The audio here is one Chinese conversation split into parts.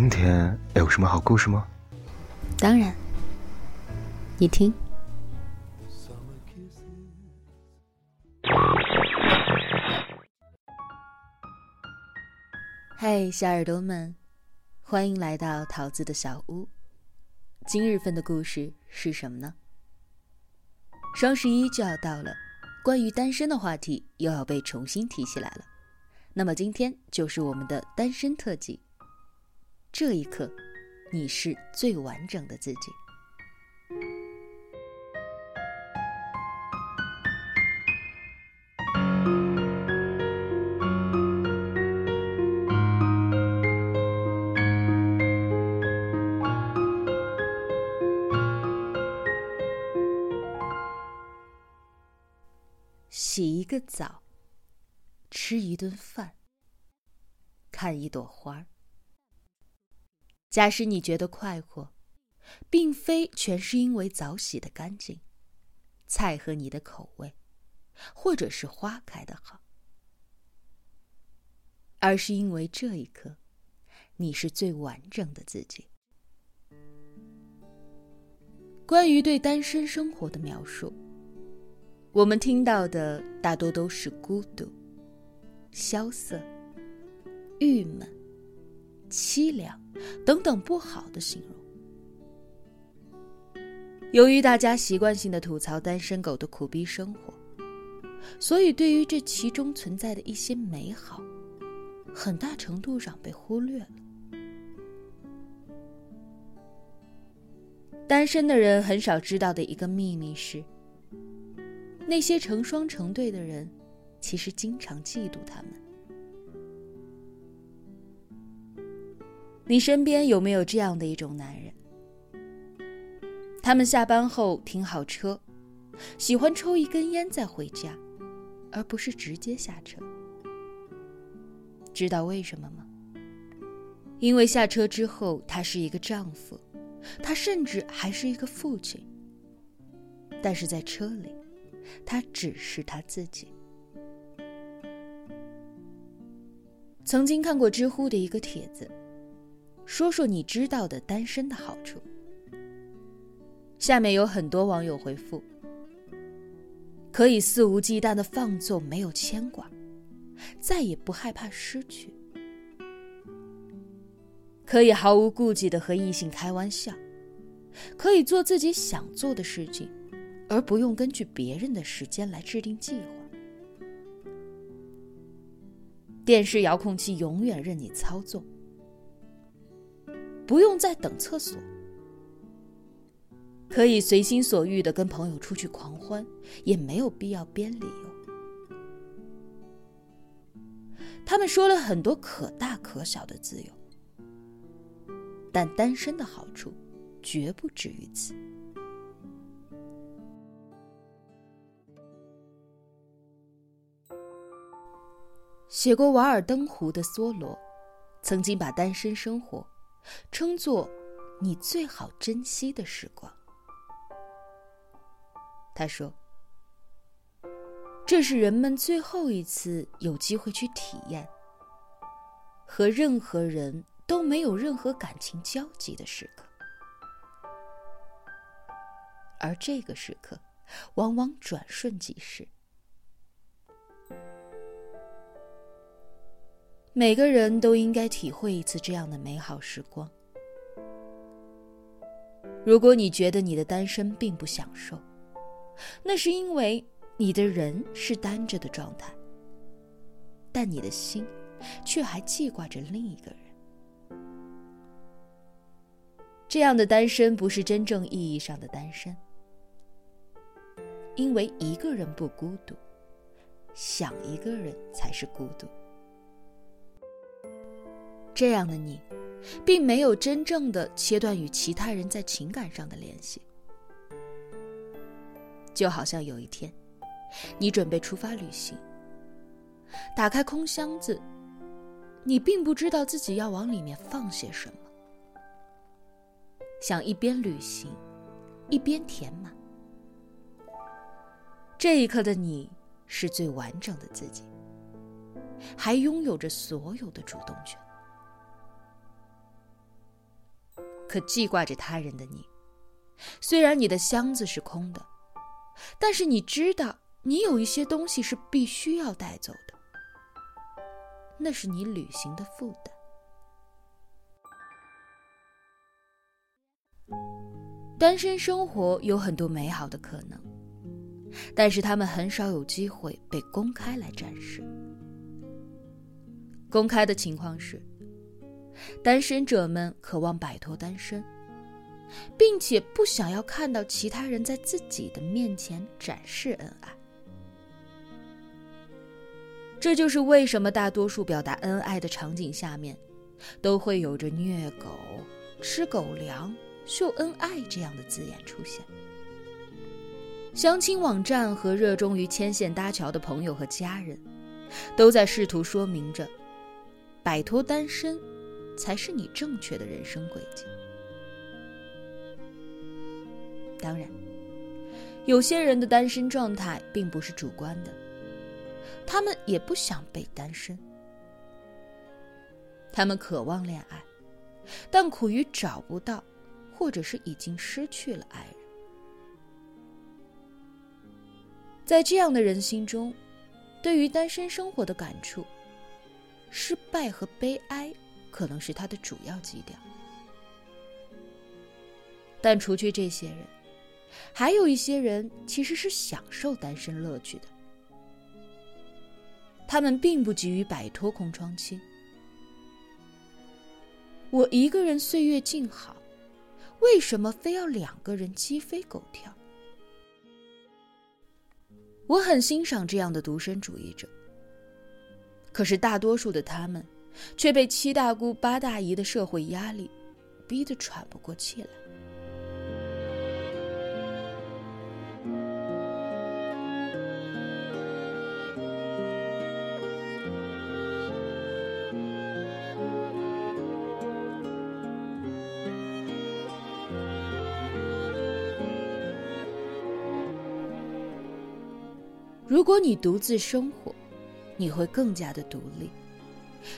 今天有什么好故事吗？当然，你听。嗨，小耳朵们，欢迎来到桃子的小屋。今日份的故事是什么呢？双十一就要到了，关于单身的话题又要被重新提起来了。那么今天就是我们的单身特辑。这一刻，你是最完整的自己。洗一个澡，吃一顿饭，看一朵花儿。假使你觉得快活，并非全是因为澡洗的干净，菜合你的口味，或者是花开的好，而是因为这一刻，你是最完整的自己。关于对单身生活的描述。我们听到的大多都是孤独、萧瑟、郁闷、凄凉等等不好的形容。由于大家习惯性的吐槽单身狗的苦逼生活，所以对于这其中存在的一些美好，很大程度上被忽略了。单身的人很少知道的一个秘密是。那些成双成对的人，其实经常嫉妒他们。你身边有没有这样的一种男人？他们下班后停好车，喜欢抽一根烟再回家，而不是直接下车。知道为什么吗？因为下车之后，他是一个丈夫，他甚至还是一个父亲。但是在车里。他只是他自己。曾经看过知乎的一个帖子，说说你知道的单身的好处。下面有很多网友回复：可以肆无忌惮的放纵，没有牵挂，再也不害怕失去；可以毫无顾忌的和异性开玩笑，可以做自己想做的事情。而不用根据别人的时间来制定计划。电视遥控器永远任你操纵，不用再等厕所，可以随心所欲的跟朋友出去狂欢，也没有必要编理由。他们说了很多可大可小的自由，但单身的好处绝不止于此。写过《瓦尔登湖》的梭罗，曾经把单身生活称作“你最好珍惜的时光”。他说：“这是人们最后一次有机会去体验和任何人都没有任何感情交集的时刻，而这个时刻往往转瞬即逝。”每个人都应该体会一次这样的美好时光。如果你觉得你的单身并不享受，那是因为你的人是单着的状态，但你的心却还记挂着另一个人。这样的单身不是真正意义上的单身，因为一个人不孤独，想一个人才是孤独。这样的你，并没有真正的切断与其他人在情感上的联系，就好像有一天，你准备出发旅行，打开空箱子，你并不知道自己要往里面放些什么，想一边旅行，一边填满。这一刻的你是最完整的自己，还拥有着所有的主动权。可记挂着他人的你，虽然你的箱子是空的，但是你知道，你有一些东西是必须要带走的，那是你旅行的负担。单身生活有很多美好的可能，但是他们很少有机会被公开来展示。公开的情况是，单身者们渴望摆脱单身，并且不想要看到其他人在自己的面前展示恩爱。这就是为什么大多数表达恩爱的场景下面，都会有着虐狗、吃狗粮。秀恩爱这样的字眼出现，相亲网站和热衷于牵线搭桥的朋友和家人，都在试图说明着，摆脱单身，才是你正确的人生轨迹。当然，有些人的单身状态并不是主观的，他们也不想被单身，他们渴望恋爱，但苦于找不到。或者是已经失去了爱人，在这样的人心中，对于单身生活的感触，失败和悲哀可能是他的主要基调。但除去这些人，还有一些人其实是享受单身乐趣的，他们并不急于摆脱空窗期。我一个人岁月静好。为什么非要两个人鸡飞狗跳？我很欣赏这样的独身主义者，可是大多数的他们，却被七大姑八大姨的社会压力，逼得喘不过气来。如果你独自生活，你会更加的独立，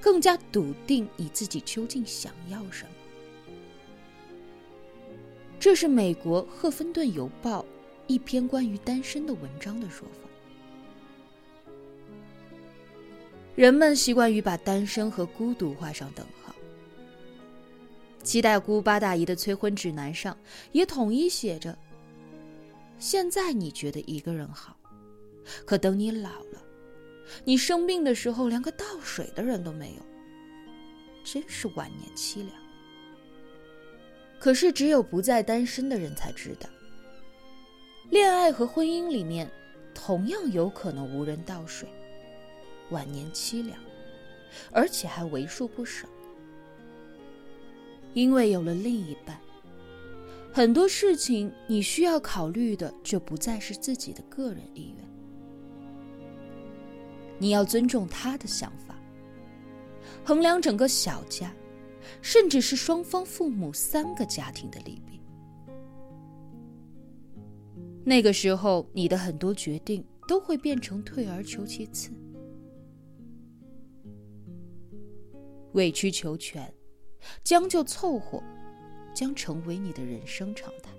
更加笃定你自己究竟想要什么。这是美国《赫芬顿邮报》一篇关于单身的文章的说法。人们习惯于把单身和孤独画上等号。七大姑八大姨的催婚指南上也统一写着：“现在你觉得一个人好。”可等你老，你生病的时候连个倒水的人都没有，真是晚年凄凉。可是只有不再单身的人才知道，恋爱和婚姻里面同样有可能无人倒水，晚年凄凉，而且还为数不少。因为有了另一半，很多事情你需要考虑的就不再是自己的个人意愿。你要尊重他的想法，衡量整个小家，甚至是双方父母三个家庭的利弊。那个时候，你的很多决定都会变成退而求其次，委曲求全，将就凑合，将成为你的人生常态。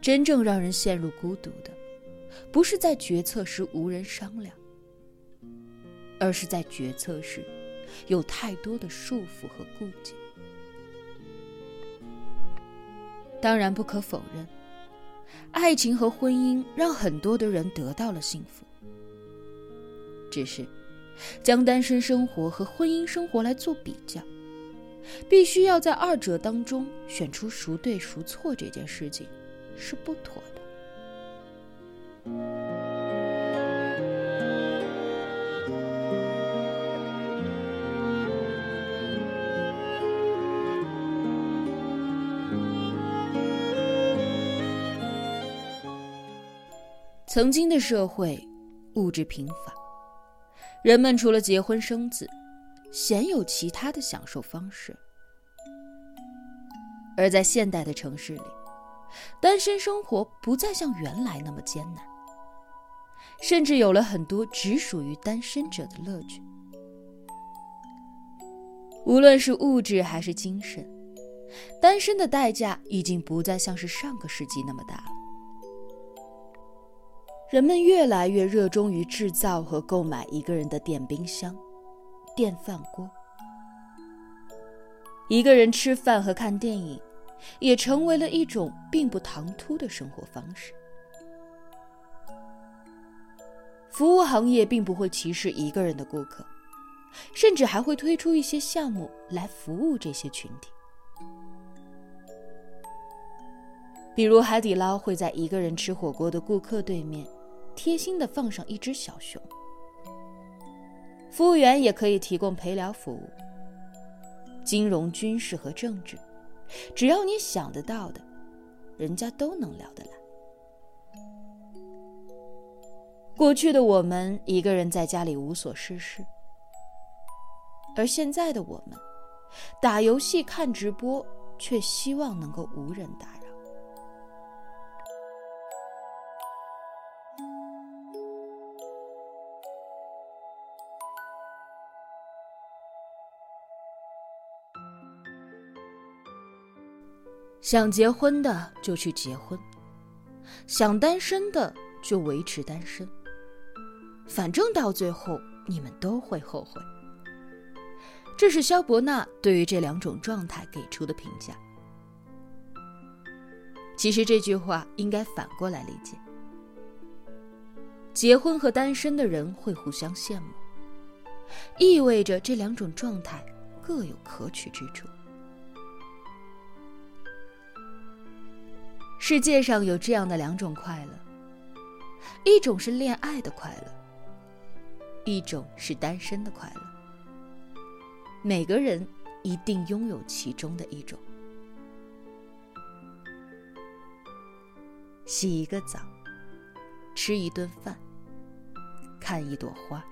真正让人陷入孤独的。不是在决策时无人商量，而是在决策时有太多的束缚和顾忌。当然，不可否认，爱情和婚姻让很多的人得到了幸福。只是，将单身生活和婚姻生活来做比较，必须要在二者当中选出孰对孰错，这件事情是不妥的。曾经的社会，物质贫乏，人们除了结婚生子，鲜有其他的享受方式。而在现代的城市里，单身生活不再像原来那么艰难。甚至有了很多只属于单身者的乐趣。无论是物质还是精神，单身的代价已经不再像是上个世纪那么大。人们越来越热衷于制造和购买一个人的电冰箱、电饭锅。一个人吃饭和看电影，也成为了一种并不唐突的生活方式。服务行业并不会歧视一个人的顾客，甚至还会推出一些项目来服务这些群体。比如，海底捞会在一个人吃火锅的顾客对面。贴心的放上一只小熊，服务员也可以提供陪聊服务，金融、军事和政治，只要你想得到的，人家都能聊得来。过去的我们一个人在家里无所事事，而现在的我们，打游戏、看直播，却希望能够无人打扰。想结婚的就去结婚，想单身的就维持单身。反正到最后你们都会后悔。这是萧伯纳对于这两种状态给出的评价。其实这句话应该反过来理解：结婚和单身的人会互相羡慕，意味着这两种状态各有可取之处。世界上有这样的两种快乐，一种是恋爱的快乐，一种是单身的快乐。每个人一定拥有其中的一种。洗一个澡，吃一顿饭，看一朵花。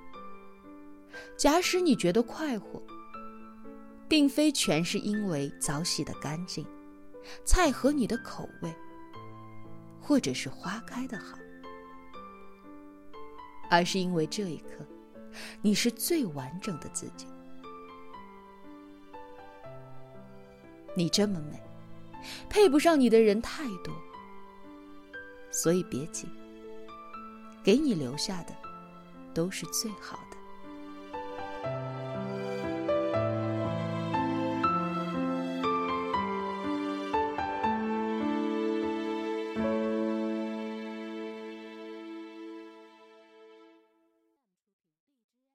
假使你觉得快活，并非全是因为澡洗的干净，菜合你的口味。或者是花开的好，而是因为这一刻，你是最完整的自己。你这么美，配不上你的人太多，所以别急，给你留下的都是最好的。